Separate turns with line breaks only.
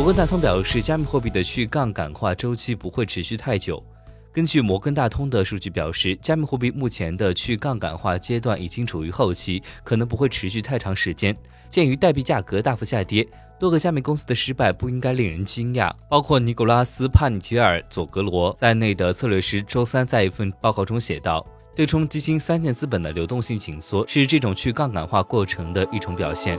摩根大通表示，加密货币的去杠杆化周期不会持续太久。根据摩根大通的数据表示，加密货币目前的去杠杆化阶段已经处于后期，可能不会持续太长时间。鉴于代币价格大幅下跌，多个加密公司的失败不应该令人惊讶，包括尼古拉斯·帕尼吉尔·佐格罗在内的策略师周三在一份报告中写道：对冲基金三件资本的流动性紧缩是这种去杠杆化过程的一种表现。